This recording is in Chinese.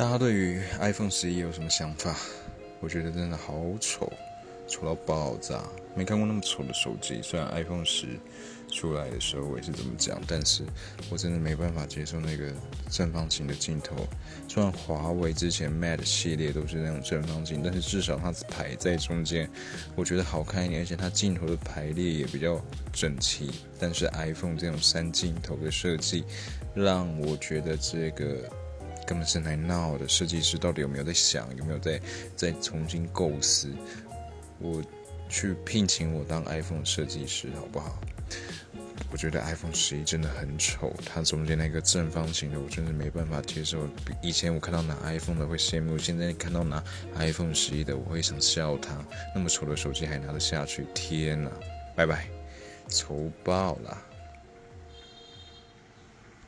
大家对于 iPhone 十一有什么想法？我觉得真的好丑，丑到爆炸！没看过那么丑的手机。虽然 iPhone 十出来的时候我也是这么讲，但是我真的没办法接受那个正方形的镜头。虽然华为之前 Mate 系列都是那种正方形，但是至少它排在中间，我觉得好看一点，而且它镜头的排列也比较整齐。但是 iPhone 这种三镜头的设计，让我觉得这个。根本是来闹的，设计师到底有没有在想，有没有在在重新构思？我去聘请我当 iPhone 设计师好不好？我觉得 iPhone 十一真的很丑，它中间那个正方形的，我真的没办法接受。以前我看到拿 iPhone 的会羡慕，现在看到拿 iPhone 十一的，我会想笑他，那么丑的手机还拿得下去？天哪！拜拜，丑爆了。